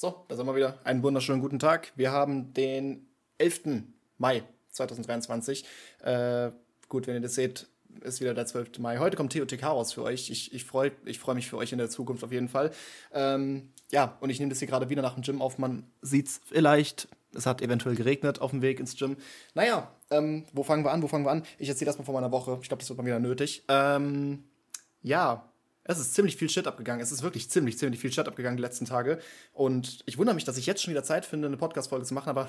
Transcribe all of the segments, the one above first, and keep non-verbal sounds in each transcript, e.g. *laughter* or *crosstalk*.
So, da sind wir wieder. Einen wunderschönen guten Tag. Wir haben den 11. Mai 2023. Äh, gut, wenn ihr das seht, ist wieder der 12. Mai. Heute kommt TOTK raus für euch. Ich, ich freue ich freu mich für euch in der Zukunft auf jeden Fall. Ähm, ja, und ich nehme das hier gerade wieder nach dem Gym auf. Man sieht es vielleicht. Es hat eventuell geregnet auf dem Weg ins Gym. Naja, ähm, wo fangen wir an? Wo fangen wir an? Ich erzähle das mal von meiner Woche. Ich glaube, das wird mal wieder nötig. Ähm, ja, es ist ziemlich viel Shit abgegangen. Es ist wirklich ziemlich, ziemlich viel Shit abgegangen die letzten Tage. Und ich wundere mich, dass ich jetzt schon wieder Zeit finde, eine Podcast-Folge zu machen, aber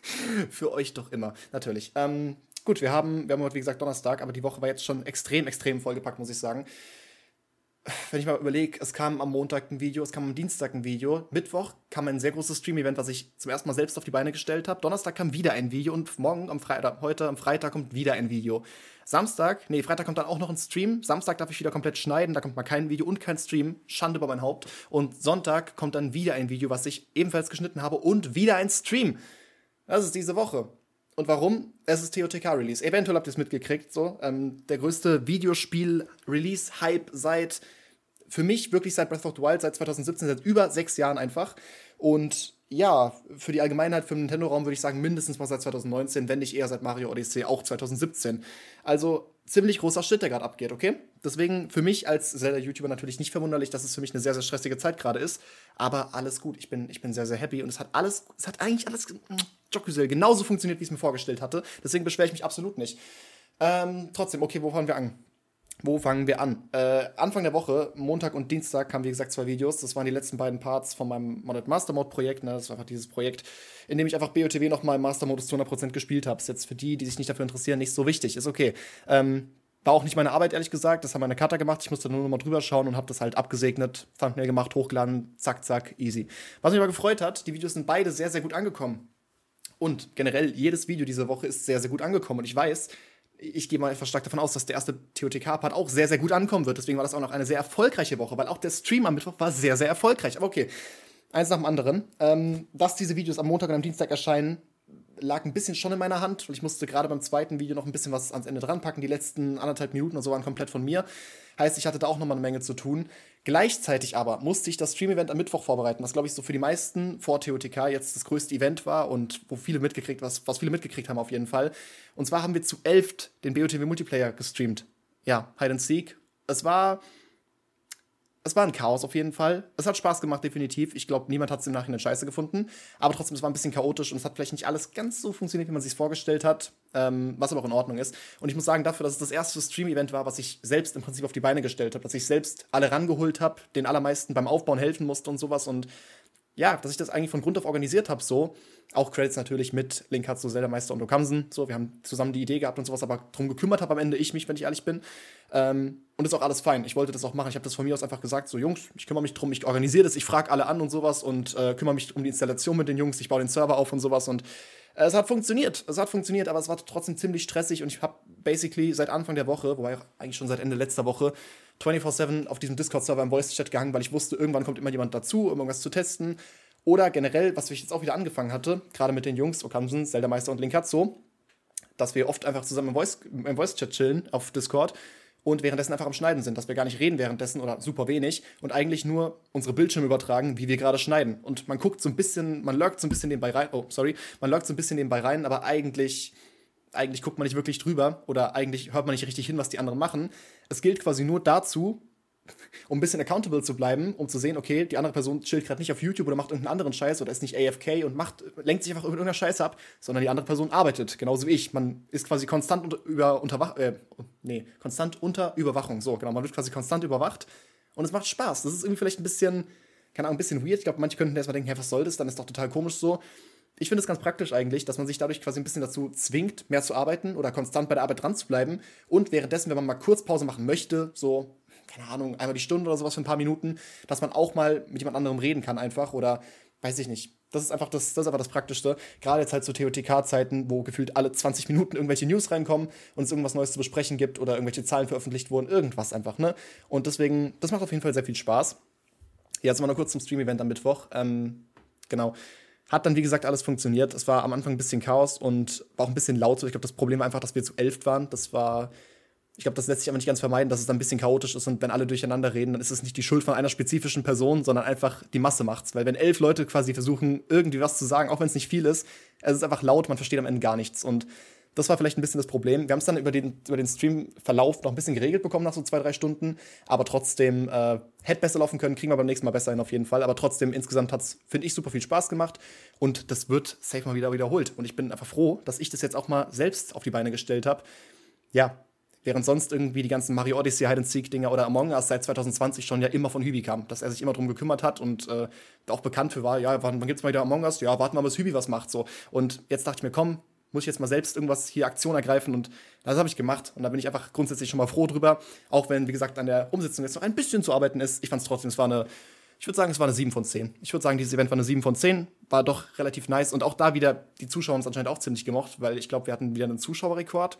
*laughs* für euch doch immer, natürlich. Ähm, gut, wir haben, wir haben heute, wie gesagt, Donnerstag, aber die Woche war jetzt schon extrem, extrem vollgepackt, muss ich sagen. Wenn ich mal überlege, es kam am Montag ein Video, es kam am Dienstag ein Video, Mittwoch kam ein sehr großes Stream-Event, was ich zum ersten Mal selbst auf die Beine gestellt habe. Donnerstag kam wieder ein Video und morgen am Freitag, heute am Freitag kommt wieder ein Video. Samstag, nee, Freitag kommt dann auch noch ein Stream. Samstag darf ich wieder komplett schneiden, da kommt mal kein Video und kein Stream. Schande über mein Haupt. Und Sonntag kommt dann wieder ein Video, was ich ebenfalls geschnitten habe und wieder ein Stream. Das ist diese Woche. Und warum? Es ist TOTK-Release. Eventuell habt ihr es mitgekriegt, so. Ähm, der größte Videospiel-Release-Hype seit, für mich wirklich seit Breath of the Wild, seit 2017, seit über sechs Jahren einfach. Und ja, für die Allgemeinheit, für den Nintendo-Raum würde ich sagen, mindestens mal seit 2019, wenn nicht eher seit Mario Odyssey, auch 2017. Also ziemlich großer Shit, der gerade abgeht, okay? Deswegen für mich als Zelda-YouTuber natürlich nicht verwunderlich, dass es für mich eine sehr, sehr stressige Zeit gerade ist. Aber alles gut, ich bin, ich bin sehr, sehr happy und es hat alles, es hat eigentlich alles, Joküsel, genauso funktioniert, wie ich es mir vorgestellt hatte. Deswegen beschwere ich mich absolut nicht. Ähm, trotzdem, okay, wo fangen wir an? Wo fangen wir an? Äh, Anfang der Woche, Montag und Dienstag, kamen wie gesagt zwei Videos. Das waren die letzten beiden Parts von meinem Modded Master Mode Projekt. Ne? Das war einfach dieses Projekt, in dem ich einfach BOTW nochmal im Master Modus zu 100% gespielt habe. Ist jetzt für die, die sich nicht dafür interessieren, nicht so wichtig. Ist okay. Ähm, war auch nicht meine Arbeit, ehrlich gesagt. Das haben meine Cutter gemacht. Ich musste nur noch mal drüber schauen und habe das halt abgesegnet, Thumbnail gemacht, hochgeladen, zack, zack, easy. Was mich aber gefreut hat, die Videos sind beide sehr, sehr gut angekommen. Und generell, jedes Video diese Woche ist sehr, sehr gut angekommen. Und ich weiß, ich gehe mal etwas stark davon aus, dass der erste TOTK-Part auch sehr, sehr gut ankommen wird. Deswegen war das auch noch eine sehr erfolgreiche Woche, weil auch der Stream am Mittwoch war sehr, sehr erfolgreich. Aber okay, eins nach dem anderen. Ähm, dass diese Videos am Montag und am Dienstag erscheinen, lag ein bisschen schon in meiner Hand, weil ich musste gerade beim zweiten Video noch ein bisschen was ans Ende dran packen. Die letzten anderthalb Minuten und so waren komplett von mir. Heißt, ich hatte da auch noch mal eine Menge zu tun. Gleichzeitig aber musste ich das Stream-Event am Mittwoch vorbereiten, was glaube ich so für die meisten vor TOTK jetzt das größte Event war und wo viele mitgekriegt, was, was viele mitgekriegt haben auf jeden Fall. Und zwar haben wir zu elft den BOTW Multiplayer gestreamt. Ja, Hide and Seek. Es war es war ein Chaos auf jeden Fall. Es hat Spaß gemacht, definitiv. Ich glaube, niemand hat es im Nachhinein scheiße gefunden. Aber trotzdem, es war ein bisschen chaotisch und es hat vielleicht nicht alles ganz so funktioniert, wie man sich vorgestellt hat. Ähm, was aber auch in Ordnung ist. Und ich muss sagen, dafür, dass es das erste Stream-Event war, was ich selbst im Prinzip auf die Beine gestellt habe, dass ich selbst alle rangeholt habe, den allermeisten beim Aufbauen helfen musste und sowas und ja, dass ich das eigentlich von Grund auf organisiert habe, so. Auch Credits natürlich mit Link Linkatsu, Zelda Meister und Okamsen. So, wir haben zusammen die Idee gehabt und sowas, aber drum gekümmert habe am Ende ich mich, wenn ich ehrlich bin. Ähm, und ist auch alles fein. Ich wollte das auch machen. Ich habe das von mir aus einfach gesagt: so, Jungs, ich kümmere mich drum, ich organisiere das, ich frage alle an und sowas und äh, kümmere mich um die Installation mit den Jungs, ich baue den Server auf und sowas und äh, es hat funktioniert. Es hat funktioniert, aber es war trotzdem ziemlich stressig und ich habe basically seit Anfang der Woche, wobei eigentlich schon seit Ende letzter Woche, 24-7 auf diesem Discord-Server im Voice-Chat gehangen, weil ich wusste, irgendwann kommt immer jemand dazu, um irgendwas zu testen. Oder generell, was ich jetzt auch wieder angefangen hatte, gerade mit den Jungs, Okamsen, Zelda Meister und Linkatzo, dass wir oft einfach zusammen im Voice-Chat Voice chillen auf Discord und währenddessen einfach am Schneiden sind, dass wir gar nicht reden währenddessen oder super wenig und eigentlich nur unsere Bildschirme übertragen, wie wir gerade schneiden. Und man guckt so ein bisschen, man lurkt so ein bisschen nebenbei rein, oh, sorry, man lurkt so ein bisschen nebenbei rein, aber eigentlich, eigentlich guckt man nicht wirklich drüber oder eigentlich hört man nicht richtig hin, was die anderen machen. Es gilt quasi nur dazu, um ein bisschen accountable zu bleiben, um zu sehen, okay, die andere Person chillt gerade nicht auf YouTube oder macht irgendeinen anderen Scheiß oder ist nicht AFK und macht, lenkt sich einfach irgendeiner Scheiß ab, sondern die andere Person arbeitet, genauso wie ich. Man ist quasi konstant unter, über, unterwach, äh, nee, konstant unter Überwachung. So, genau, man wird quasi konstant überwacht und es macht Spaß. Das ist irgendwie vielleicht ein bisschen, keine Ahnung, ein bisschen weird. Ich glaube, manche könnten erstmal denken, hey, was soll das? Dann ist doch total komisch so. Ich finde es ganz praktisch eigentlich, dass man sich dadurch quasi ein bisschen dazu zwingt, mehr zu arbeiten oder konstant bei der Arbeit dran zu bleiben. Und währenddessen, wenn man mal kurz Pause machen möchte, so keine Ahnung, einmal die Stunde oder sowas für ein paar Minuten, dass man auch mal mit jemand anderem reden kann einfach oder weiß ich nicht. Das ist einfach das, das ist einfach das Praktischste. Gerade jetzt halt zu TOTK-Zeiten, wo gefühlt alle 20 Minuten irgendwelche News reinkommen und es irgendwas Neues zu besprechen gibt oder irgendwelche Zahlen veröffentlicht wurden, irgendwas einfach, ne? Und deswegen, das macht auf jeden Fall sehr viel Spaß. Jetzt mal noch kurz zum Stream-Event am Mittwoch. Ähm, genau. Hat dann, wie gesagt, alles funktioniert. Es war am Anfang ein bisschen Chaos und war auch ein bisschen laut. Ich glaube, das Problem war einfach, dass wir zu elf waren. Das war ich glaube, das lässt sich aber nicht ganz vermeiden, dass es dann ein bisschen chaotisch ist und wenn alle durcheinander reden, dann ist es nicht die Schuld von einer spezifischen Person, sondern einfach die Masse macht's. Weil wenn elf Leute quasi versuchen, irgendwie was zu sagen, auch wenn es nicht viel ist, es ist einfach laut, man versteht am Ende gar nichts. Und das war vielleicht ein bisschen das Problem. Wir haben es dann über den, über den Streamverlauf noch ein bisschen geregelt bekommen nach so zwei, drei Stunden. Aber trotzdem äh, hätte besser laufen können, kriegen wir beim nächsten Mal besser hin auf jeden Fall. Aber trotzdem, insgesamt hat es, finde ich, super viel Spaß gemacht. Und das wird safe mal wieder wiederholt. Und ich bin einfach froh, dass ich das jetzt auch mal selbst auf die Beine gestellt habe. Ja, Während sonst irgendwie die ganzen Mario Odyssey Hide and Seek Dinger oder Among Us seit 2020 schon ja immer von Hübi kam, dass er sich immer darum gekümmert hat und äh, auch bekannt für war, ja, wann, wann gibt's mal wieder Among Us? Ja, warten wir mal, bis Hübi was macht so. Und jetzt dachte ich mir, komm, muss ich jetzt mal selbst irgendwas hier Aktion ergreifen und das habe ich gemacht und da bin ich einfach grundsätzlich schon mal froh drüber, auch wenn wie gesagt an der Umsetzung jetzt noch ein bisschen zu arbeiten ist. Ich fand es trotzdem, es war eine ich würde sagen, es war eine 7 von 10. Ich würde sagen, dieses Event war eine 7 von 10, war doch relativ nice und auch da wieder die Zuschauer es anscheinend auch ziemlich gemocht, weil ich glaube, wir hatten wieder einen Zuschauerrekord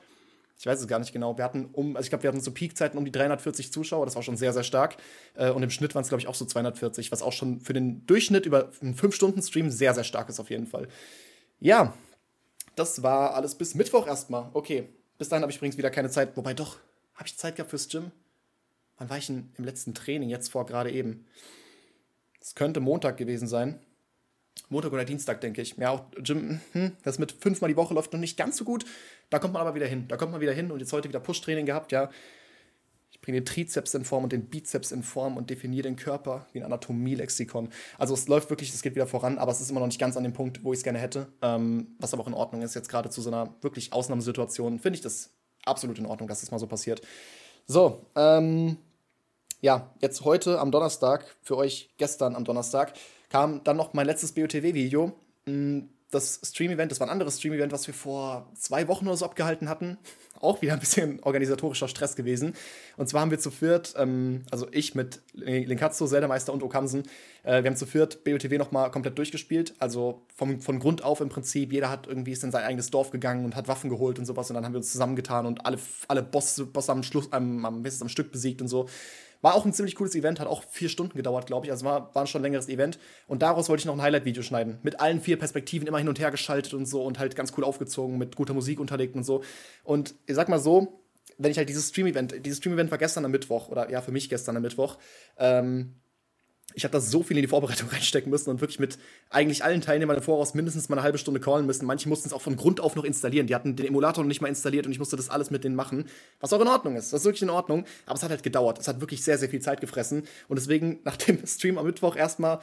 ich weiß es gar nicht genau. Wir hatten um, also ich glaube, wir hatten zu Peakzeiten um die 340 Zuschauer, das war schon sehr, sehr stark. Äh, und im Schnitt waren es, glaube ich, auch so 240, was auch schon für den Durchschnitt über einen 5-Stunden-Stream sehr, sehr stark ist auf jeden Fall. Ja, das war alles bis Mittwoch erstmal. Okay, bis dahin habe ich übrigens wieder keine Zeit. Wobei doch, habe ich Zeit gehabt fürs Gym? Wann war ich denn im letzten Training? Jetzt vor gerade eben. Es könnte Montag gewesen sein. Montag oder Dienstag, denke ich. Ja, auch Gym, hm, das mit fünfmal die Woche läuft noch nicht ganz so gut. Da kommt man aber wieder hin. Da kommt man wieder hin und jetzt heute wieder Push-Training gehabt, ja. Ich bringe den Trizeps in Form und den Bizeps in Form und definiere den Körper wie ein Anatomie-Lexikon. Also es läuft wirklich, es geht wieder voran, aber es ist immer noch nicht ganz an dem Punkt, wo ich es gerne hätte. Ähm, was aber auch in Ordnung ist. Jetzt gerade zu so einer wirklich Ausnahmesituation finde ich das absolut in Ordnung, dass das mal so passiert. So, ähm, ja, jetzt heute am Donnerstag, für euch gestern am Donnerstag, kam dann noch mein letztes BOTW-Video. Mm, das Stream-Event, das war ein anderes Stream-Event, was wir vor zwei Wochen oder so abgehalten hatten. Auch wieder ein bisschen *laughs* organisatorischer Stress gewesen. Und zwar haben wir zu viert, ähm, also ich mit Linkatzo, Zelda-Meister und Okamsen, äh, wir haben zu viert BOTW nochmal komplett durchgespielt. Also vom, von Grund auf im Prinzip. Jeder hat irgendwie ist in sein eigenes Dorf gegangen und hat Waffen geholt und sowas. Und dann haben wir uns zusammengetan und alle, alle Bosse, Bosse am Schluss, am, am, am Stück besiegt und so. War auch ein ziemlich cooles Event, hat auch vier Stunden gedauert, glaube ich. Also war, war schon ein längeres Event. Und daraus wollte ich noch ein Highlight-Video schneiden. Mit allen vier Perspektiven immer hin und her geschaltet und so und halt ganz cool aufgezogen, mit guter Musik unterlegt und so. Und ich sag mal so, wenn ich halt dieses Stream-Event, dieses Stream-Event war gestern am Mittwoch, oder ja, für mich gestern am Mittwoch, ähm, ich habe da so viel in die Vorbereitung *laughs* reinstecken müssen und wirklich mit eigentlich allen Teilnehmern im Voraus mindestens mal eine halbe Stunde callen müssen. Manche mussten es auch von Grund auf noch installieren. Die hatten den Emulator noch nicht mal installiert und ich musste das alles mit denen machen. Was auch in Ordnung ist. Das ist wirklich in Ordnung. Aber es hat halt gedauert. Es hat wirklich sehr, sehr viel Zeit gefressen. Und deswegen *laughs* nach dem Stream am Mittwoch erstmal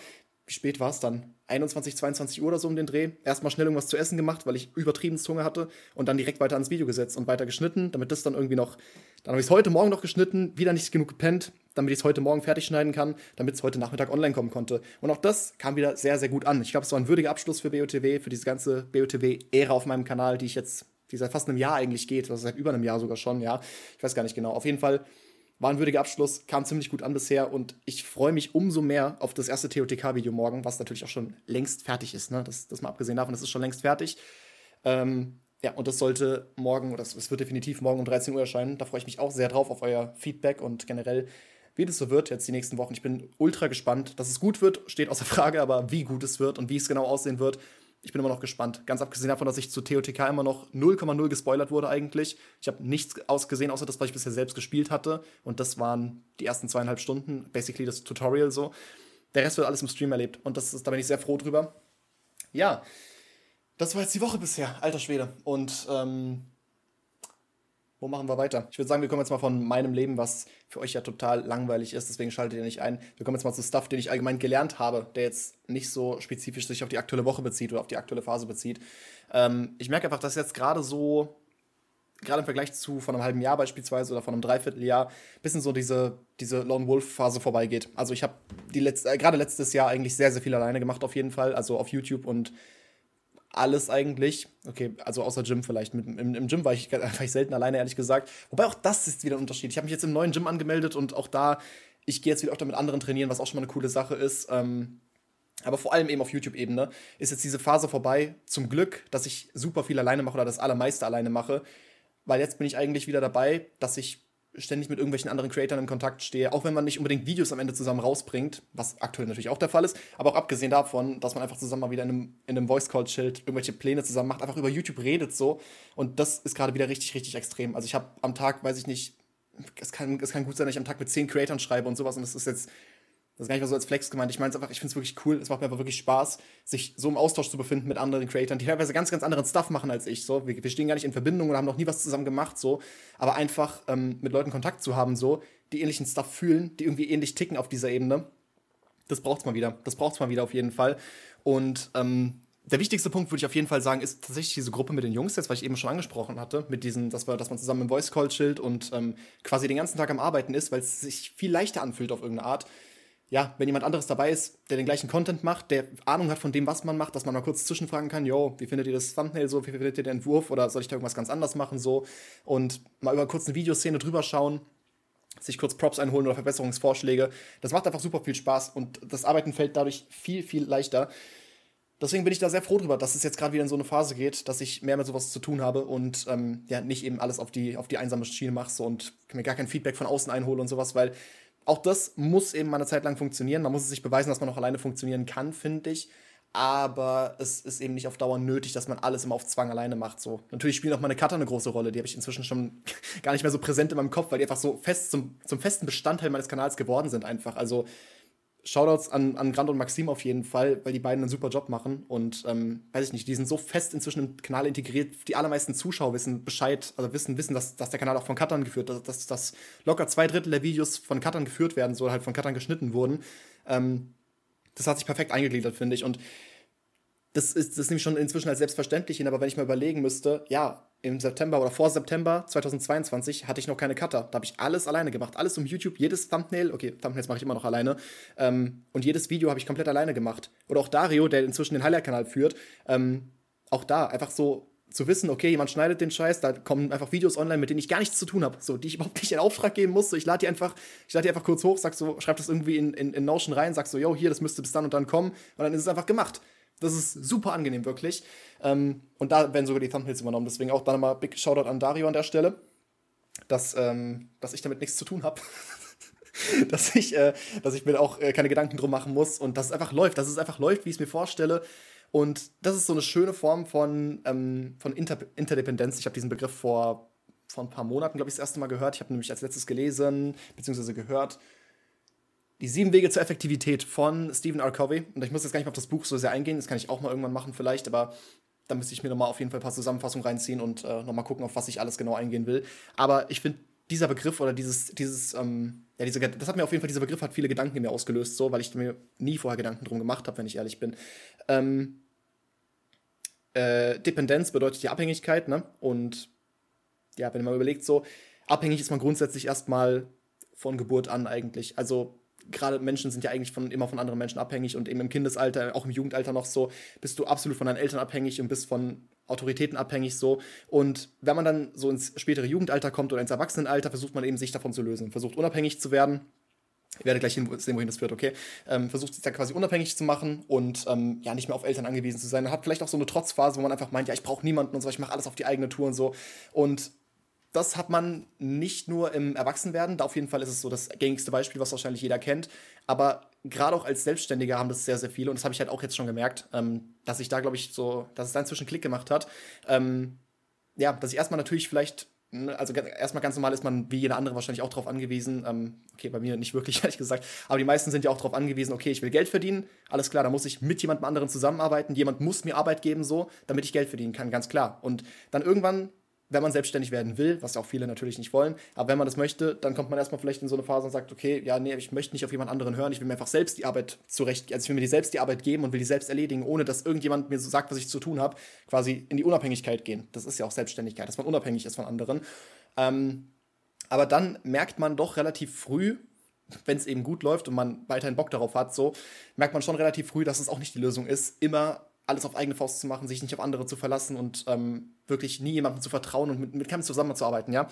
wie spät war es dann? 21, 22 Uhr oder so um den Dreh. Erstmal schnell irgendwas zu essen gemacht, weil ich übertrieben Hunger hatte und dann direkt weiter ans Video gesetzt und weiter geschnitten, damit das dann irgendwie noch. Dann habe ich es heute Morgen noch geschnitten, wieder nicht genug gepennt, damit ich es heute Morgen fertig schneiden kann, damit es heute Nachmittag online kommen konnte. Und auch das kam wieder sehr, sehr gut an. Ich glaube, es war ein würdiger Abschluss für BOTW, für diese ganze BOTW-Ära auf meinem Kanal, die ich jetzt, die seit fast einem Jahr eigentlich geht, also seit über einem Jahr sogar schon, ja. Ich weiß gar nicht genau. Auf jeden Fall war ein würdiger Abschluss, kam ziemlich gut an bisher und ich freue mich umso mehr auf das erste TOTK-Video morgen, was natürlich auch schon längst fertig ist. Ne? Das, das mal abgesehen davon, das ist schon längst fertig. Ähm, ja, und das sollte morgen, oder es wird definitiv morgen um 13 Uhr erscheinen. Da freue ich mich auch sehr drauf auf euer Feedback und generell, wie das so wird jetzt die nächsten Wochen. Ich bin ultra gespannt. Dass es gut wird, steht außer Frage, aber wie gut es wird und wie es genau aussehen wird, ich bin immer noch gespannt. Ganz abgesehen davon, dass ich zu TOTK immer noch 0,0 gespoilert wurde eigentlich. Ich habe nichts ausgesehen, außer das, was ich bisher selbst gespielt hatte. Und das waren die ersten zweieinhalb Stunden, basically das Tutorial so. Der Rest wird alles im Stream erlebt. Und das ist, da bin ich sehr froh drüber. Ja, das war jetzt die Woche bisher, alter Schwede. Und ähm, wo machen wir weiter? Ich würde sagen, wir kommen jetzt mal von meinem Leben, was für euch ja total langweilig ist, deswegen schaltet ihr nicht ein. Wir kommen jetzt mal zu Stuff, den ich allgemein gelernt habe, der jetzt nicht so spezifisch sich auf die aktuelle Woche bezieht oder auf die aktuelle Phase bezieht. Ähm, ich merke einfach, dass jetzt gerade so, gerade im Vergleich zu von einem halben Jahr beispielsweise oder von einem Dreivierteljahr, bisschen so diese, diese Lone Wolf-Phase vorbeigeht. Also ich habe die letzte, äh, gerade letztes Jahr eigentlich sehr, sehr viel alleine gemacht auf jeden Fall, also auf YouTube und alles eigentlich. Okay, also außer Gym vielleicht. Mit, im, Im Gym war ich, *laughs* war ich selten alleine, ehrlich gesagt. Wobei auch das ist wieder ein Unterschied. Ich habe mich jetzt im neuen Gym angemeldet und auch da, ich gehe jetzt wieder öfter mit anderen trainieren, was auch schon mal eine coole Sache ist. Ähm, aber vor allem eben auf YouTube-Ebene ist jetzt diese Phase vorbei. Zum Glück, dass ich super viel alleine mache oder das allermeiste alleine mache. Weil jetzt bin ich eigentlich wieder dabei, dass ich ständig mit irgendwelchen anderen Creatoren in Kontakt stehe, auch wenn man nicht unbedingt Videos am Ende zusammen rausbringt, was aktuell natürlich auch der Fall ist, aber auch abgesehen davon, dass man einfach zusammen mal wieder in einem, in einem Voice-Call chillt, irgendwelche Pläne zusammen macht, einfach über YouTube redet so und das ist gerade wieder richtig, richtig extrem. Also ich habe am Tag, weiß ich nicht, es kann, es kann gut sein, dass ich am Tag mit zehn Creatoren schreibe und sowas und das ist jetzt das ist gar nicht mal so als Flex gemeint. Ich meine es einfach, ich finde es wirklich cool. Es macht mir einfach wirklich Spaß, sich so im Austausch zu befinden mit anderen Creatoren, die teilweise ganz, ganz anderen Stuff machen als ich. So, wir, wir stehen gar nicht in Verbindung oder haben noch nie was zusammen gemacht. So, aber einfach ähm, mit Leuten Kontakt zu haben, so, die ähnlichen Stuff fühlen, die irgendwie ähnlich ticken auf dieser Ebene. Das braucht's mal wieder. Das braucht's mal wieder auf jeden Fall. Und ähm, der wichtigste Punkt, würde ich auf jeden Fall sagen, ist tatsächlich diese Gruppe mit den Jungs jetzt, was ich eben schon angesprochen hatte, mit diesen, dass, wir, dass man zusammen im Voice Call chillt und ähm, quasi den ganzen Tag am Arbeiten ist, weil es sich viel leichter anfühlt auf irgendeine Art ja, wenn jemand anderes dabei ist, der den gleichen Content macht, der Ahnung hat von dem, was man macht, dass man mal kurz zwischenfragen kann, yo, wie findet ihr das Thumbnail so, wie findet ihr den Entwurf oder soll ich da irgendwas ganz anders machen so und mal über kurz eine Videoszene drüber schauen, sich kurz Props einholen oder Verbesserungsvorschläge. Das macht einfach super viel Spaß und das Arbeiten fällt dadurch viel, viel leichter. Deswegen bin ich da sehr froh drüber, dass es jetzt gerade wieder in so eine Phase geht, dass ich mehr mit sowas zu tun habe und ähm, ja, nicht eben alles auf die, auf die einsame Schiene mache so, und mir gar kein Feedback von außen einhole und sowas, weil auch das muss eben mal eine Zeit lang funktionieren. Man muss es sich beweisen, dass man auch alleine funktionieren kann, finde ich. Aber es ist eben nicht auf Dauer nötig, dass man alles immer auf Zwang alleine macht. So. Natürlich spielen auch meine Cutter eine große Rolle. Die habe ich inzwischen schon *laughs* gar nicht mehr so präsent in meinem Kopf, weil die einfach so fest zum, zum festen Bestandteil meines Kanals geworden sind einfach. Also Shoutouts an, an Grant und Maxim auf jeden Fall, weil die beiden einen super Job machen. Und ähm, weiß ich nicht, die sind so fest inzwischen im Kanal integriert. Die allermeisten Zuschauer wissen Bescheid, also wissen, wissen, dass, dass der Kanal auch von Cuttern geführt wird, dass, dass locker zwei Drittel der Videos von Cuttern geführt werden, so halt von Cuttern geschnitten wurden. Ähm, das hat sich perfekt eingegliedert, finde ich. Und das ist, das nehme ich schon inzwischen als selbstverständlich hin, aber wenn ich mal überlegen müsste, ja, im September oder vor September 2022 hatte ich noch keine Cutter. Da habe ich alles alleine gemacht. Alles um YouTube, jedes Thumbnail, okay, Thumbnails mache ich immer noch alleine. Ähm, und jedes Video habe ich komplett alleine gemacht. Oder auch Dario, der inzwischen den Highlight-Kanal führt, ähm, auch da einfach so zu wissen, okay, jemand schneidet den Scheiß, da kommen einfach Videos online, mit denen ich gar nichts zu tun habe, so, die ich überhaupt nicht in Auftrag geben muss. So, ich lade die einfach, ich lade die einfach kurz hoch, sag so, schreib das irgendwie in, in, in Notion rein, sag so, yo, hier, das müsste bis dann und dann kommen, und dann ist es einfach gemacht. Das ist super angenehm, wirklich. Ähm, und da werden sogar die Thumbnails übernommen. Deswegen auch dann mal Big Shoutout an Dario an der Stelle, dass, ähm, dass ich damit nichts zu tun habe. *laughs* dass, ich, äh, dass ich mir auch äh, keine Gedanken drum machen muss und dass es einfach läuft, dass es einfach läuft, wie ich es mir vorstelle. Und das ist so eine schöne Form von, ähm, von Inter Interdependenz. Ich habe diesen Begriff vor, vor ein paar Monaten, glaube ich, das erste Mal gehört. Ich habe nämlich als letztes gelesen, beziehungsweise gehört, die sieben Wege zur Effektivität von Stephen R. Covey. Und ich muss jetzt gar nicht mal auf das Buch so sehr eingehen, das kann ich auch mal irgendwann machen vielleicht, aber da müsste ich mir nochmal auf jeden Fall ein paar Zusammenfassungen reinziehen und äh, nochmal gucken, auf was ich alles genau eingehen will. Aber ich finde, dieser Begriff oder dieses, dieses, ähm, ja, diese, das hat mir auf jeden Fall, dieser Begriff hat viele Gedanken in mir ausgelöst, so, weil ich mir nie vorher Gedanken drum gemacht habe, wenn ich ehrlich bin. Ähm, äh, Dependenz bedeutet die Abhängigkeit, ne? Und ja, wenn man überlegt, so, abhängig ist man grundsätzlich erstmal von Geburt an eigentlich. Also gerade Menschen sind ja eigentlich von, immer von anderen Menschen abhängig und eben im Kindesalter, auch im Jugendalter noch so, bist du absolut von deinen Eltern abhängig und bist von Autoritäten abhängig so. Und wenn man dann so ins spätere Jugendalter kommt oder ins Erwachsenenalter, versucht man eben sich davon zu lösen, versucht unabhängig zu werden. Ich werde gleich sehen, wohin das führt, okay? Ähm, versucht sich da quasi unabhängig zu machen und ähm, ja nicht mehr auf Eltern angewiesen zu sein. Hat vielleicht auch so eine Trotzphase, wo man einfach meint, ja, ich brauche niemanden und so, ich mache alles auf die eigene Tour und so. Und das hat man nicht nur im Erwachsenwerden, da auf jeden Fall ist es so das gängigste Beispiel, was wahrscheinlich jeder kennt, aber gerade auch als Selbstständiger haben das sehr, sehr viele und das habe ich halt auch jetzt schon gemerkt, ähm, dass ich da, glaube ich, so, dass es da inzwischen Klick gemacht hat. Ähm, ja, dass ich erstmal natürlich vielleicht, ne, also erstmal ganz normal ist man wie jeder andere wahrscheinlich auch darauf angewiesen, ähm, okay, bei mir nicht wirklich, *laughs* ehrlich gesagt, aber die meisten sind ja auch darauf angewiesen, okay, ich will Geld verdienen, alles klar, da muss ich mit jemandem anderen zusammenarbeiten, jemand muss mir Arbeit geben, so, damit ich Geld verdienen kann, ganz klar. Und dann irgendwann wenn man selbstständig werden will, was auch viele natürlich nicht wollen, aber wenn man das möchte, dann kommt man erstmal vielleicht in so eine Phase und sagt, okay, ja, nee, ich möchte nicht auf jemand anderen hören, ich will mir einfach selbst die Arbeit zurecht, also ich will mir die selbst die Arbeit geben und will die selbst erledigen, ohne dass irgendjemand mir so sagt, was ich zu tun habe, quasi in die Unabhängigkeit gehen. Das ist ja auch Selbstständigkeit, dass man unabhängig ist von anderen. Ähm, aber dann merkt man doch relativ früh, wenn es eben gut läuft und man weiterhin Bock darauf hat, so, merkt man schon relativ früh, dass es auch nicht die Lösung ist, immer alles auf eigene Faust zu machen, sich nicht auf andere zu verlassen und ähm, wirklich nie jemandem zu vertrauen und mit, mit keinem zusammenzuarbeiten, ja.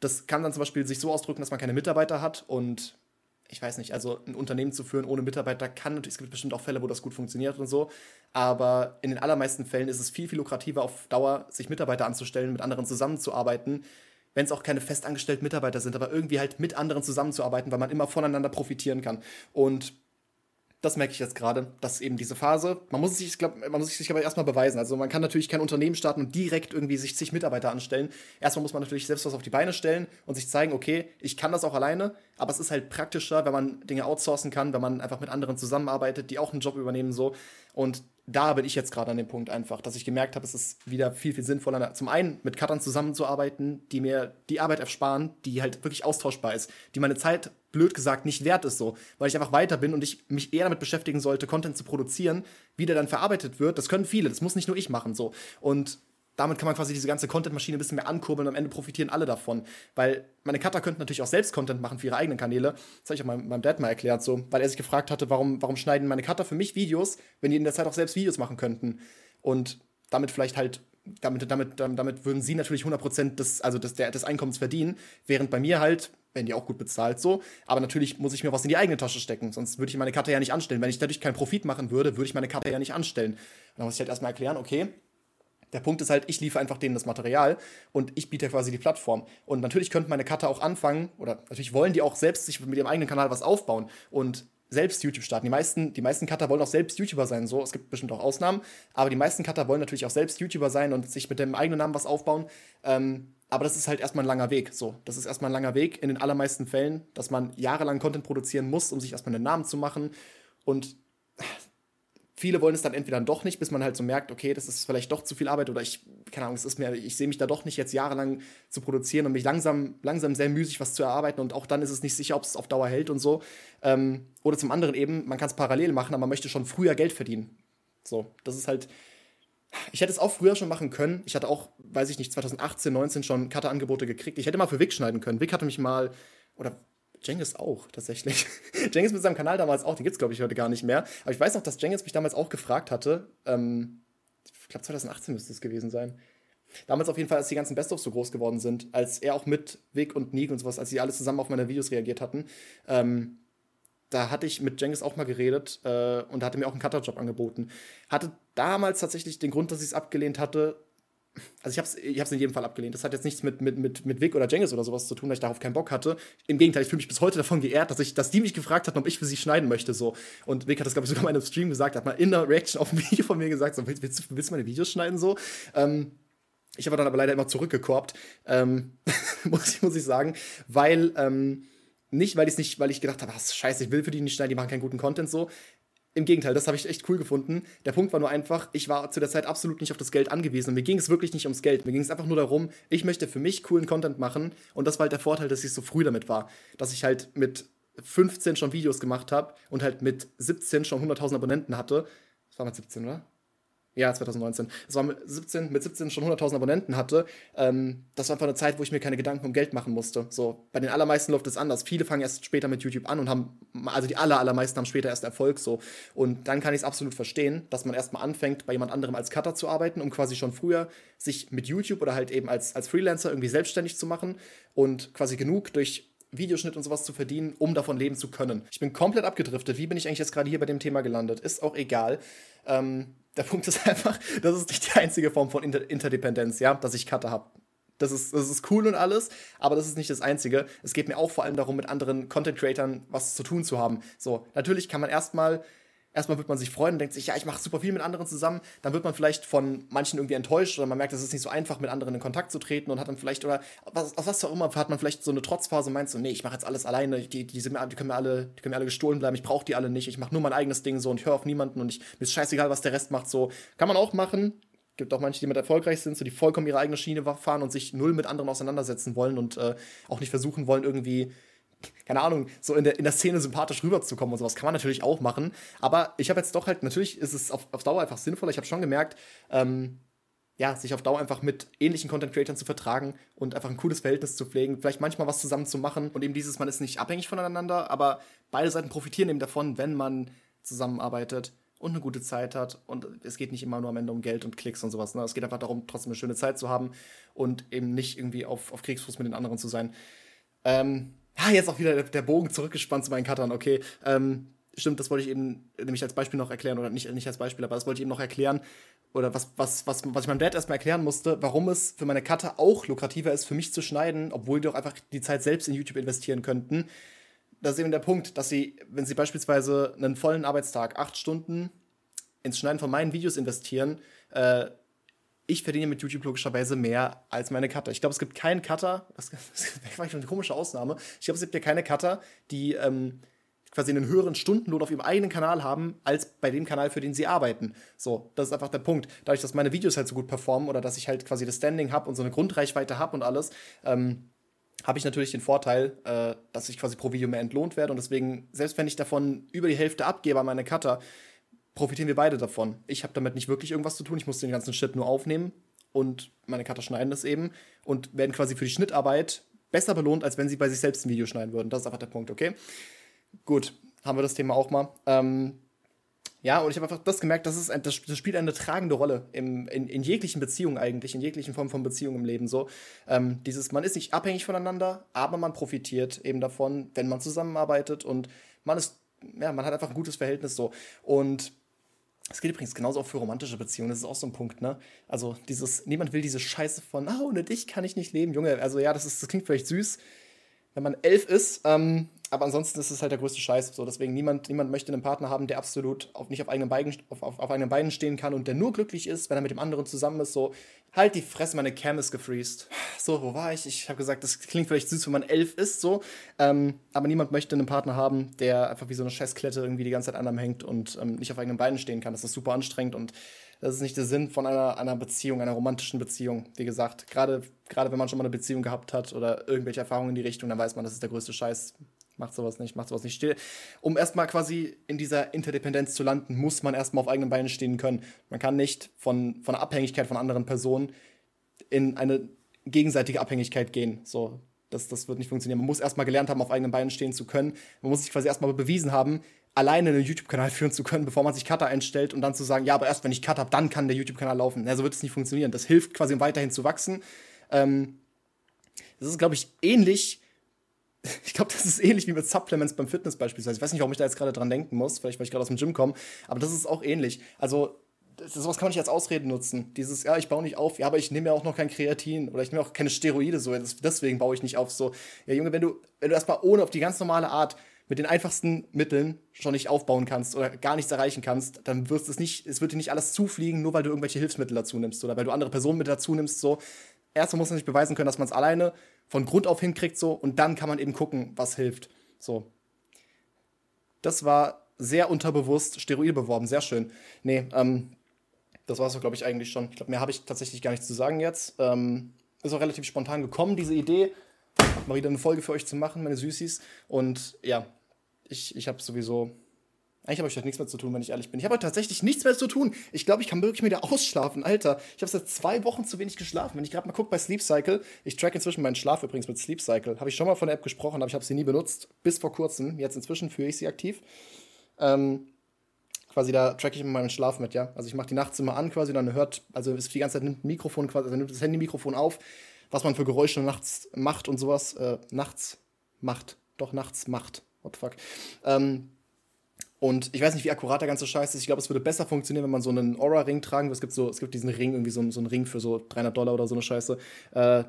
Das kann dann zum Beispiel sich so ausdrücken, dass man keine Mitarbeiter hat und ich weiß nicht, also ein Unternehmen zu führen ohne Mitarbeiter kann es gibt bestimmt auch Fälle, wo das gut funktioniert und so, aber in den allermeisten Fällen ist es viel, viel lukrativer auf Dauer, sich Mitarbeiter anzustellen, mit anderen zusammenzuarbeiten, wenn es auch keine festangestellten Mitarbeiter sind, aber irgendwie halt mit anderen zusammenzuarbeiten, weil man immer voneinander profitieren kann. Und das merke ich jetzt gerade, dass eben diese Phase, man muss sich, glaub, man muss sich aber erstmal beweisen. Also man kann natürlich kein Unternehmen starten und direkt irgendwie sich zig Mitarbeiter anstellen. Erstmal muss man natürlich selbst was auf die Beine stellen und sich zeigen, okay, ich kann das auch alleine, aber es ist halt praktischer, wenn man Dinge outsourcen kann, wenn man einfach mit anderen zusammenarbeitet, die auch einen Job übernehmen so. Und da bin ich jetzt gerade an dem Punkt einfach, dass ich gemerkt habe, es ist wieder viel, viel sinnvoller, zum einen mit Cuttern zusammenzuarbeiten, die mir die Arbeit ersparen, die halt wirklich austauschbar ist, die meine Zeit blöd gesagt nicht wert ist so, weil ich einfach weiter bin und ich mich eher damit beschäftigen sollte, Content zu produzieren, wie der dann verarbeitet wird. Das können viele, das muss nicht nur ich machen so. Und damit kann man quasi diese ganze Content-Maschine ein bisschen mehr ankurbeln und am Ende profitieren alle davon. Weil meine Cutter könnten natürlich auch selbst Content machen für ihre eigenen Kanäle. Das habe ich auch meinem, meinem Dad mal erklärt, so, weil er sich gefragt hatte, warum, warum schneiden meine Cutter für mich Videos, wenn die in der Zeit auch selbst Videos machen könnten. Und damit vielleicht halt damit, damit, damit würden sie natürlich 100% des, also des, der, des Einkommens verdienen, während bei mir halt, wenn die auch gut bezahlt so, aber natürlich muss ich mir was in die eigene Tasche stecken, sonst würde ich meine Karte ja nicht anstellen. Wenn ich dadurch keinen Profit machen würde, würde ich meine Karte ja nicht anstellen. Und dann muss ich halt erstmal erklären, okay, der Punkt ist halt, ich liefere einfach denen das Material und ich biete quasi die Plattform. Und natürlich könnten meine Cutter auch anfangen, oder natürlich wollen die auch selbst sich mit ihrem eigenen Kanal was aufbauen. Und selbst YouTube starten. Die meisten, die meisten Cutter wollen auch selbst YouTuber sein. So, es gibt bestimmt auch Ausnahmen, aber die meisten Cutter wollen natürlich auch selbst YouTuber sein und sich mit dem eigenen Namen was aufbauen. Ähm, aber das ist halt erstmal ein langer Weg. So, das ist erstmal ein langer Weg in den allermeisten Fällen, dass man jahrelang Content produzieren muss, um sich erstmal einen Namen zu machen. Und viele wollen es dann entweder doch nicht, bis man halt so merkt, okay, das ist vielleicht doch zu viel Arbeit oder ich, keine Ahnung, es ist mir, ich sehe mich da doch nicht jetzt jahrelang zu produzieren und mich langsam, langsam sehr müßig was zu erarbeiten und auch dann ist es nicht sicher, ob es auf Dauer hält und so. Ähm, oder zum anderen eben, man kann es parallel machen, aber man möchte schon früher Geld verdienen. So, das ist halt. Ich hätte es auch früher schon machen können. Ich hatte auch, weiß ich nicht, 2018, 19 schon Cutter-Angebote gekriegt. Ich hätte mal für Vic schneiden können. Vic hatte mich mal, oder Jengis auch, tatsächlich. *laughs* Jengis mit seinem Kanal damals auch, den gibt es, glaube ich, heute gar nicht mehr. Aber ich weiß noch, dass Jengis mich damals auch gefragt hatte. Ähm, ich glaube, 2018 müsste es gewesen sein. Damals auf jeden Fall, als die ganzen Best-ofs so groß geworden sind, als er auch mit Vic und Nick und sowas, als sie alle zusammen auf meine Videos reagiert hatten, ähm, da hatte ich mit Jengis auch mal geredet äh, und hatte mir auch einen Cutter-Job angeboten. Hatte damals tatsächlich den Grund, dass ich es abgelehnt hatte, also ich habe es ich hab's in jedem Fall abgelehnt. Das hat jetzt nichts mit, mit, mit, mit Vic oder Jengis oder sowas zu tun, dass ich darauf keinen Bock hatte. Im Gegenteil, ich fühle mich bis heute davon geehrt, dass, ich, dass die mich gefragt hatten, ob ich für sie schneiden möchte. So. Und Vic hat das, glaube ich, sogar mal in einem Stream gesagt, hat mal in der Reaction auf ein *laughs* Video von mir gesagt, so, willst, willst, willst du meine Videos schneiden? So. Ähm, ich habe dann aber leider immer zurückgekorbt, ähm, *laughs* muss, ich, muss ich sagen, weil ähm, nicht, weil ich nicht, weil ich gedacht habe, scheiße, ich will für die nicht schneiden, die machen keinen guten Content so, im Gegenteil, das habe ich echt cool gefunden. Der Punkt war nur einfach, ich war zu der Zeit absolut nicht auf das Geld angewiesen. Und mir ging es wirklich nicht ums Geld. Mir ging es einfach nur darum, ich möchte für mich coolen Content machen. Und das war halt der Vorteil, dass ich so früh damit war. Dass ich halt mit 15 schon Videos gemacht habe und halt mit 17 schon 100.000 Abonnenten hatte. Das war mit 17, oder? Ja, 2019. Das war mit 17, mit 17 schon 100.000 Abonnenten hatte. Ähm, das war einfach eine Zeit, wo ich mir keine Gedanken um Geld machen musste. So, bei den allermeisten läuft es anders. Viele fangen erst später mit YouTube an und haben, also die aller, allermeisten haben später erst Erfolg so. Und dann kann ich es absolut verstehen, dass man erstmal anfängt, bei jemand anderem als Cutter zu arbeiten, um quasi schon früher sich mit YouTube oder halt eben als, als Freelancer irgendwie selbstständig zu machen und quasi genug durch Videoschnitt und sowas zu verdienen, um davon leben zu können. Ich bin komplett abgedriftet. Wie bin ich eigentlich jetzt gerade hier bei dem Thema gelandet? Ist auch egal. Ähm, der Punkt ist einfach, das ist nicht die einzige Form von Inter Interdependenz, ja, dass ich Cutter habe. Das ist, das ist cool und alles, aber das ist nicht das Einzige. Es geht mir auch vor allem darum, mit anderen Content-Creatern was zu tun zu haben. So, natürlich kann man erstmal erstmal wird man sich freuen und denkt sich, ja, ich mache super viel mit anderen zusammen. Dann wird man vielleicht von manchen irgendwie enttäuscht oder man merkt, es ist nicht so einfach, mit anderen in Kontakt zu treten und hat dann vielleicht, oder was, aus was auch immer, hat man vielleicht so eine Trotzphase und meint so, nee, ich mache jetzt alles alleine, die, die, sind die, können mir alle, die können mir alle gestohlen bleiben, ich brauche die alle nicht, ich mache nur mein eigenes Ding so und ich höre auf niemanden und ich, mir ist scheißegal, was der Rest macht. So kann man auch machen. Gibt auch manche, die mit erfolgreich sind, so die vollkommen ihre eigene Schiene fahren und sich null mit anderen auseinandersetzen wollen und äh, auch nicht versuchen wollen, irgendwie keine Ahnung, so in der, in der Szene sympathisch rüberzukommen und sowas kann man natürlich auch machen. Aber ich habe jetzt doch halt, natürlich ist es auf, auf Dauer einfach sinnvoller. Ich habe schon gemerkt, ähm, ja, sich auf Dauer einfach mit ähnlichen Content Creators zu vertragen und einfach ein cooles Verhältnis zu pflegen, vielleicht manchmal was zusammen zu machen und eben dieses, man ist nicht abhängig voneinander, aber beide Seiten profitieren eben davon, wenn man zusammenarbeitet und eine gute Zeit hat und es geht nicht immer nur am Ende um Geld und Klicks und sowas. Ne? Es geht einfach darum, trotzdem eine schöne Zeit zu haben und eben nicht irgendwie auf, auf Kriegsfuß mit den anderen zu sein. Ähm, ja, jetzt auch wieder der Bogen zurückgespannt zu meinen Cuttern, okay. Ähm, stimmt, das wollte ich eben nämlich als Beispiel noch erklären, oder nicht, nicht als Beispiel, aber das wollte ich eben noch erklären, oder was, was, was, was ich meinem Dad erstmal erklären musste, warum es für meine Cutter auch lukrativer ist, für mich zu schneiden, obwohl die doch einfach die Zeit selbst in YouTube investieren könnten, das ist eben der Punkt, dass sie, wenn sie beispielsweise einen vollen Arbeitstag, acht Stunden ins Schneiden von meinen Videos investieren, äh, ich verdiene mit YouTube logischerweise mehr als meine Cutter. Ich glaube, es gibt keinen Cutter, das, *laughs* das war eine komische Ausnahme, ich glaube, es gibt ja keine Cutter, die ähm, quasi einen höheren Stundenlohn auf ihrem eigenen Kanal haben, als bei dem Kanal, für den sie arbeiten. So, das ist einfach der Punkt. Dadurch, dass meine Videos halt so gut performen oder dass ich halt quasi das Standing habe und so eine Grundreichweite habe und alles, ähm, habe ich natürlich den Vorteil, äh, dass ich quasi pro Video mehr entlohnt werde und deswegen, selbst wenn ich davon über die Hälfte abgebe an meine Cutter, profitieren wir beide davon. Ich habe damit nicht wirklich irgendwas zu tun, ich muss den ganzen Shit nur aufnehmen und meine Cutter schneiden das eben und werden quasi für die Schnittarbeit besser belohnt, als wenn sie bei sich selbst ein Video schneiden würden. Das ist einfach der Punkt, okay? Gut, haben wir das Thema auch mal. Ähm, ja, und ich habe einfach das gemerkt, das, ist ein, das, spielt eine tragende Rolle im, in, in jeglichen Beziehungen eigentlich, in jeglichen Formen von Beziehungen im Leben so. Ähm, dieses, man ist nicht abhängig voneinander, aber man profitiert eben davon, wenn man zusammenarbeitet und man ist, ja, man hat einfach ein gutes Verhältnis so. Und es geht übrigens genauso auch für romantische Beziehungen. Das ist auch so ein Punkt, ne? Also dieses, niemand will diese Scheiße von, ah, ohne dich kann ich nicht leben, Junge. Also ja, das ist, das klingt vielleicht süß, wenn man elf ist, ähm, aber ansonsten ist es halt der größte Scheiß. So, deswegen niemand, niemand möchte einen Partner haben, der absolut auf, nicht auf eigenen, Beinen, auf, auf, auf eigenen Beinen stehen kann und der nur glücklich ist, wenn er mit dem anderen zusammen ist. So, halt die Fresse, meine Cam ist gefreezed. So, wo war ich? Ich habe gesagt, das klingt vielleicht süß, wenn man elf ist, so. Ähm, aber niemand möchte einen Partner haben, der einfach wie so eine Scheißklette irgendwie die ganze Zeit an einem hängt und ähm, nicht auf eigenen Beinen stehen kann. Das ist super anstrengend und das ist nicht der Sinn von einer, einer Beziehung, einer romantischen Beziehung. Wie gesagt, gerade wenn man schon mal eine Beziehung gehabt hat oder irgendwelche Erfahrungen in die Richtung, dann weiß man, das ist der größte Scheiß. Macht sowas nicht, macht sowas nicht still. Um erstmal quasi in dieser Interdependenz zu landen, muss man erstmal auf eigenen Beinen stehen können. Man kann nicht von, von der Abhängigkeit von anderen Personen in eine gegenseitige Abhängigkeit gehen. So, das, das wird nicht funktionieren. Man muss erstmal gelernt haben, auf eigenen Beinen stehen zu können. Man muss sich quasi erstmal bewiesen haben, alleine einen YouTube-Kanal *laughs* führen zu können, bevor man sich Cutter einstellt und dann zu sagen, ja, aber erst wenn ich Cut habe, dann kann der YouTube-Kanal laufen. Ja, so wird es nicht funktionieren. Das hilft quasi, um weiterhin zu wachsen. Ähm, das ist, glaube ich, ähnlich *laughs* ich glaube, das ist ähnlich wie mit Supplements beim Fitness beispielsweise. Ich weiß nicht, warum ich da jetzt gerade dran denken muss, vielleicht weil ich gerade aus dem Gym komme, aber das ist auch ähnlich. Also, das, sowas kann man nicht als Ausrede nutzen. Dieses, ja, ich baue nicht auf, ja, aber ich nehme ja auch noch kein Kreatin oder ich nehme auch keine Steroide, so, deswegen baue ich nicht auf. So, ja, Junge, wenn du, wenn du erstmal ohne auf die ganz normale Art mit den einfachsten Mitteln schon nicht aufbauen kannst oder gar nichts erreichen kannst, dann wirst es nicht, es wird dir nicht alles zufliegen, nur weil du irgendwelche Hilfsmittel dazu nimmst oder weil du andere Personen mit dazu nimmst, so. Erstmal muss man sich beweisen können, dass man es alleine von Grund auf hinkriegt, so, und dann kann man eben gucken, was hilft. So. Das war sehr unterbewusst Steroide beworben, sehr schön. Nee, ähm, das war es, glaube ich, eigentlich schon. Ich glaube, mehr habe ich tatsächlich gar nichts zu sagen jetzt. Ähm, ist auch relativ spontan gekommen, diese Idee, mal wieder eine Folge für euch zu machen, meine Süßis. Und ja, ich, ich habe sowieso eigentlich habe ich heute nichts mehr zu tun, wenn ich ehrlich bin. Ich habe heute tatsächlich nichts mehr zu tun. Ich glaube, ich kann wirklich wieder ausschlafen. Alter, ich habe seit zwei Wochen zu wenig geschlafen. Wenn ich gerade mal gucke bei Sleep Cycle, ich track inzwischen meinen Schlaf übrigens mit Sleep Cycle. Habe ich schon mal von der App gesprochen, aber ich habe sie nie benutzt. Bis vor kurzem. Jetzt inzwischen führe ich sie aktiv. Ähm, quasi da tracke ich immer meinen Schlaf mit, ja. Also ich mache die nachts immer an quasi, dann hört, also die ganze Zeit nimmt Mikrofon quasi, also nimmt das Handy-Mikrofon auf, was man für Geräusche nachts macht und sowas. Äh, nachts macht. Doch, nachts macht. What the fuck. Ähm, und ich weiß nicht, wie akkurat der ganze Scheiß ist. Ich glaube, es würde besser funktionieren, wenn man so einen Aura-Ring tragen würde. Es gibt so, es gibt diesen Ring, irgendwie so, so einen Ring für so 300 Dollar oder so eine Scheiße. Äh,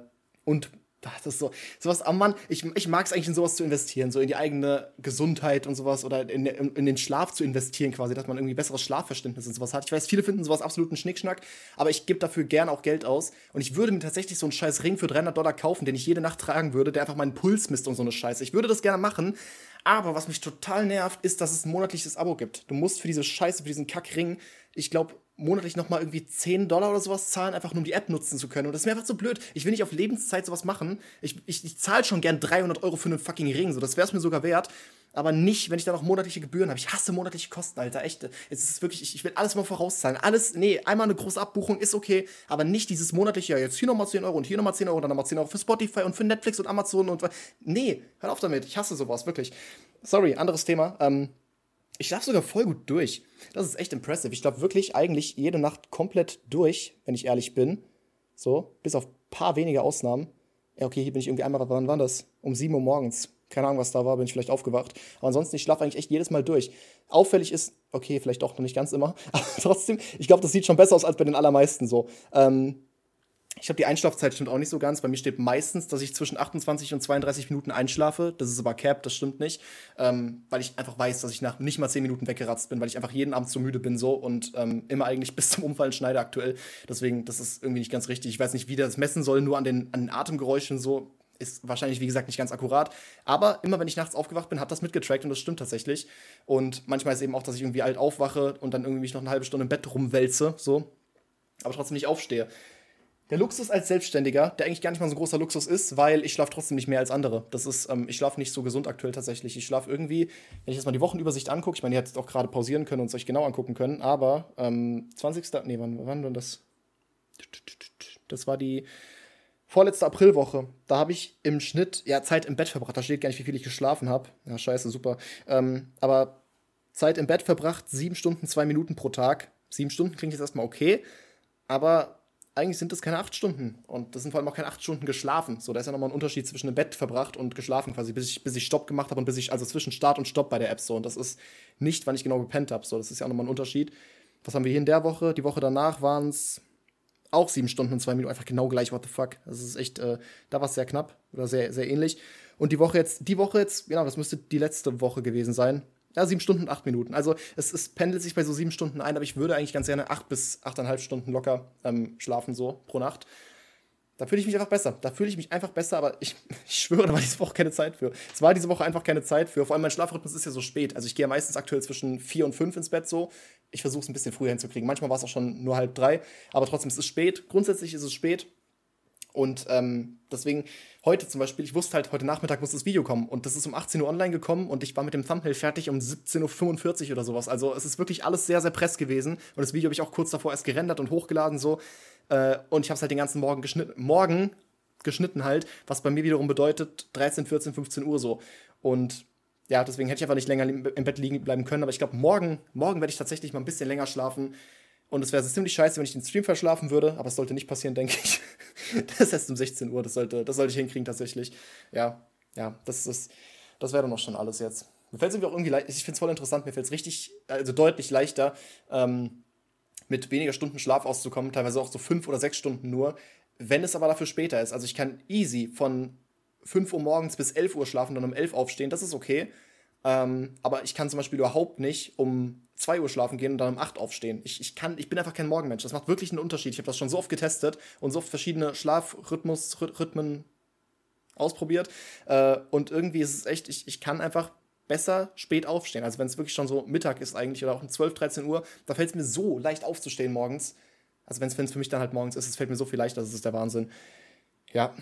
und das ist so, sowas, oh Mann, ich, ich mag es eigentlich in sowas zu investieren, so in die eigene Gesundheit und sowas oder in, in, in, den Schlaf zu investieren quasi, dass man irgendwie besseres Schlafverständnis und sowas hat. Ich weiß, viele finden sowas absoluten Schnickschnack, aber ich gebe dafür gern auch Geld aus und ich würde mir tatsächlich so einen scheiß Ring für 300 Dollar kaufen, den ich jede Nacht tragen würde, der einfach meinen Puls misst und so eine Scheiße. Ich würde das gerne machen, aber was mich total nervt, ist, dass es ein monatliches Abo gibt. Du musst für diese Scheiße, für diesen Kackring, ich glaube, monatlich nochmal irgendwie 10 Dollar oder sowas zahlen, einfach nur um die App nutzen zu können. Und das ist mir einfach so blöd. Ich will nicht auf Lebenszeit sowas machen. Ich, ich, ich zahle schon gern 300 Euro für einen fucking Ring. So, das wäre es mir sogar wert aber nicht, wenn ich da noch monatliche Gebühren habe. Ich hasse monatliche Kosten, Alter, echt. Es ist wirklich, ich, ich will alles mal vorauszahlen. Alles, nee, einmal eine große Abbuchung ist okay, aber nicht dieses monatliche, ja, jetzt hier nochmal 10 Euro und hier nochmal 10 Euro und dann nochmal 10 Euro für Spotify und für Netflix und Amazon und nee, hör auf damit. Ich hasse sowas, wirklich. Sorry, anderes Thema. Ähm, ich schlafe sogar voll gut durch. Das ist echt impressive. Ich schlafe wirklich eigentlich jede Nacht komplett durch, wenn ich ehrlich bin. So, bis auf paar wenige Ausnahmen. Ja, okay, hier bin ich irgendwie einmal, wann war das? Um 7 Uhr morgens keine Ahnung, was da war, bin ich vielleicht aufgewacht. Aber ansonsten, ich schlafe eigentlich echt jedes Mal durch. Auffällig ist, okay, vielleicht doch noch nicht ganz immer, *laughs* aber trotzdem, ich glaube, das sieht schon besser aus als bei den allermeisten so. Ähm, Ich habe die Einschlafzeit stimmt auch nicht so ganz. Bei mir steht meistens, dass ich zwischen 28 und 32 Minuten einschlafe. Das ist aber Cap, das stimmt nicht. Ähm, weil ich einfach weiß, dass ich nach nicht mal 10 Minuten weggeratzt bin, weil ich einfach jeden Abend so müde bin so und ähm, immer eigentlich bis zum Umfallen schneide aktuell. Deswegen, das ist irgendwie nicht ganz richtig. Ich weiß nicht, wie das messen soll, nur an den, an den Atemgeräuschen so. Ist wahrscheinlich, wie gesagt, nicht ganz akkurat. Aber immer, wenn ich nachts aufgewacht bin, hat das mitgetrackt und das stimmt tatsächlich. Und manchmal ist eben auch, dass ich irgendwie alt aufwache und dann irgendwie mich noch eine halbe Stunde im Bett rumwälze, so. Aber trotzdem nicht aufstehe. Der Luxus als Selbstständiger, der eigentlich gar nicht mal so ein großer Luxus ist, weil ich schlafe trotzdem nicht mehr als andere. Das ist, ähm, ich schlafe nicht so gesund aktuell tatsächlich. Ich schlafe irgendwie, wenn ich jetzt mal die Wochenübersicht angucke, ich meine, ihr hättet auch gerade pausieren können und es euch genau angucken können, aber ähm, 20. Nee, wann, wann war das? Das war die vorletzte Aprilwoche. Da habe ich im Schnitt ja Zeit im Bett verbracht. Da steht gar nicht, wie viel ich geschlafen habe. Ja, scheiße, super. Ähm, aber Zeit im Bett verbracht, sieben Stunden, zwei Minuten pro Tag. Sieben Stunden klingt jetzt erstmal okay, aber eigentlich sind das keine acht Stunden. Und das sind vor allem auch keine acht Stunden geschlafen. So, da ist ja nochmal ein Unterschied zwischen dem Bett verbracht und geschlafen quasi, bis ich, bis ich Stopp gemacht habe und bis ich, also zwischen Start und Stopp bei der App so. Und das ist nicht, wann ich genau gepennt habe. So, das ist ja auch nochmal ein Unterschied. Was haben wir hier in der Woche? Die Woche danach waren es auch sieben Stunden und zwei Minuten. Einfach genau gleich, what the fuck. Das ist echt, äh, da war es sehr knapp oder sehr, sehr ähnlich. Und die Woche jetzt, die Woche jetzt, genau, das müsste die letzte Woche gewesen sein. Ja, sieben Stunden und acht Minuten. Also es, es pendelt sich bei so sieben Stunden ein, aber ich würde eigentlich ganz gerne acht bis achteinhalb Stunden locker ähm, schlafen, so pro Nacht. Da fühle ich mich einfach besser. Da fühle ich mich einfach besser, aber ich, *laughs* ich schwöre, da war diese Woche keine Zeit für. Es war diese Woche einfach keine Zeit für. Vor allem mein Schlafrhythmus ist ja so spät. Also ich gehe ja meistens aktuell zwischen vier und fünf ins Bett so. Ich versuche es ein bisschen früher hinzukriegen. Manchmal war es auch schon nur halb drei, aber trotzdem ist es spät. Grundsätzlich ist es spät. Und ähm, deswegen heute zum Beispiel, ich wusste halt, heute Nachmittag muss das Video kommen und das ist um 18 Uhr online gekommen und ich war mit dem Thumbnail fertig um 17.45 Uhr oder sowas. Also es ist wirklich alles sehr, sehr press gewesen und das Video habe ich auch kurz davor erst gerendert und hochgeladen so. Äh, und ich habe es halt den ganzen Morgen geschnitten. Morgen geschnitten halt, was bei mir wiederum bedeutet 13, 14, 15 Uhr so. Und ja, deswegen hätte ich einfach nicht länger im Bett liegen bleiben können. Aber ich glaube, morgen, morgen werde ich tatsächlich mal ein bisschen länger schlafen. Und es wäre ziemlich scheiße, wenn ich den Stream verschlafen würde, aber es sollte nicht passieren, *laughs* denke ich. das ist erst um 16 Uhr, das sollte, das sollte ich hinkriegen tatsächlich. Ja, ja, das ist, das wäre dann auch schon alles jetzt. Mir fällt es auch irgendwie leicht, ich finde es voll interessant, mir fällt es richtig, also deutlich leichter, ähm, mit weniger Stunden Schlaf auszukommen, teilweise auch so fünf oder sechs Stunden nur, wenn es aber dafür später ist. Also ich kann easy von 5 Uhr morgens bis 11 Uhr schlafen, dann um 11 aufstehen, das ist okay. Ähm, aber ich kann zum Beispiel überhaupt nicht um 2 Uhr schlafen gehen und dann um 8 aufstehen. Ich, ich, kann, ich bin einfach kein Morgenmensch. Das macht wirklich einen Unterschied. Ich habe das schon so oft getestet und so oft verschiedene Schlafrhythmen ausprobiert. Äh, und irgendwie ist es echt, ich, ich kann einfach besser spät aufstehen. Also wenn es wirklich schon so Mittag ist eigentlich oder auch um 12, 13 Uhr, da fällt es mir so leicht aufzustehen morgens. Also wenn es für mich dann halt morgens ist, es fällt mir so viel leichter, das ist der Wahnsinn. Ja,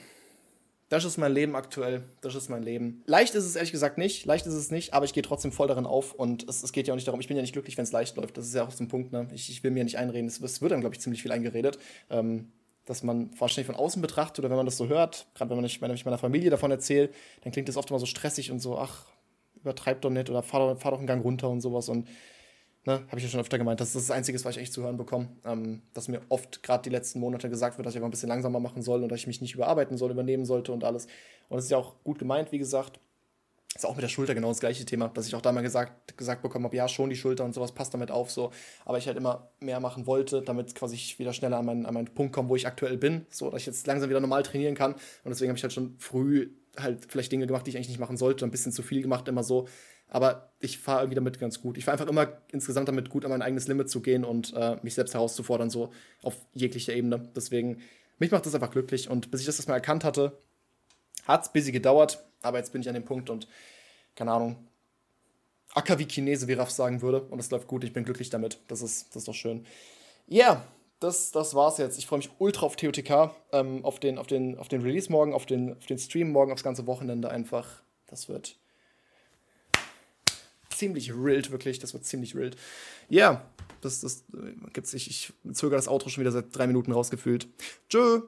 das ist mein Leben aktuell. Das ist mein Leben. Leicht ist es ehrlich gesagt nicht. Leicht ist es nicht, aber ich gehe trotzdem voll darin auf. Und es, es, geht ja auch nicht darum, ich bin ja nicht glücklich, wenn es leicht läuft. Das ist ja auch so ein Punkt. Ne? Ich, ich will mir nicht einreden. Es, es wird dann, glaube ich, ziemlich viel eingeredet. Ähm, dass man wahrscheinlich von außen betrachtet oder wenn man das so hört, gerade wenn man nicht, wenn ich meiner Familie davon erzähle, dann klingt das oft immer so stressig und so, ach, übertreib doch nicht oder fahr doch, fahr doch einen Gang runter und sowas. Und Ne, habe ich ja schon öfter gemeint. Das ist das Einzige, was ich echt zu hören bekomme. Ähm, dass mir oft gerade die letzten Monate gesagt wird, dass ich einfach ein bisschen langsamer machen soll und dass ich mich nicht überarbeiten soll, übernehmen sollte und alles. Und das ist ja auch gut gemeint, wie gesagt. Ist auch mit der Schulter genau das gleiche Thema, dass ich auch da mal gesagt, gesagt bekommen habe, ja, schon die Schulter und sowas passt damit auf, so. Aber ich halt immer mehr machen wollte, damit quasi ich wieder schneller an meinen, an meinen Punkt komme, wo ich aktuell bin, so, dass ich jetzt langsam wieder normal trainieren kann. Und deswegen habe ich halt schon früh halt vielleicht Dinge gemacht, die ich eigentlich nicht machen sollte, ein bisschen zu viel gemacht, immer so, aber ich fahre irgendwie damit ganz gut. Ich fahre einfach immer insgesamt damit gut, an mein eigenes Limit zu gehen und äh, mich selbst herauszufordern, so auf jeglicher Ebene. Deswegen, mich macht das einfach glücklich. Und bis ich das erstmal erkannt hatte, hat es busy gedauert, aber jetzt bin ich an dem Punkt und keine Ahnung. Acker wie Chinese, wie Raff sagen würde. Und es läuft gut, ich bin glücklich damit. Das ist, das ist doch schön. Ja, yeah, das, das war's jetzt. Ich freue mich ultra auf TOTK, ähm, auf, den, auf, den, auf den Release morgen, auf den, auf den Stream morgen, aufs ganze Wochenende einfach. Das wird, ziemlich wild, wirklich. Das wird ziemlich wild. Ja, yeah, das, das äh, gibt's. Ich, ich zögere das Outro schon wieder seit drei Minuten rausgefühlt. Tschö.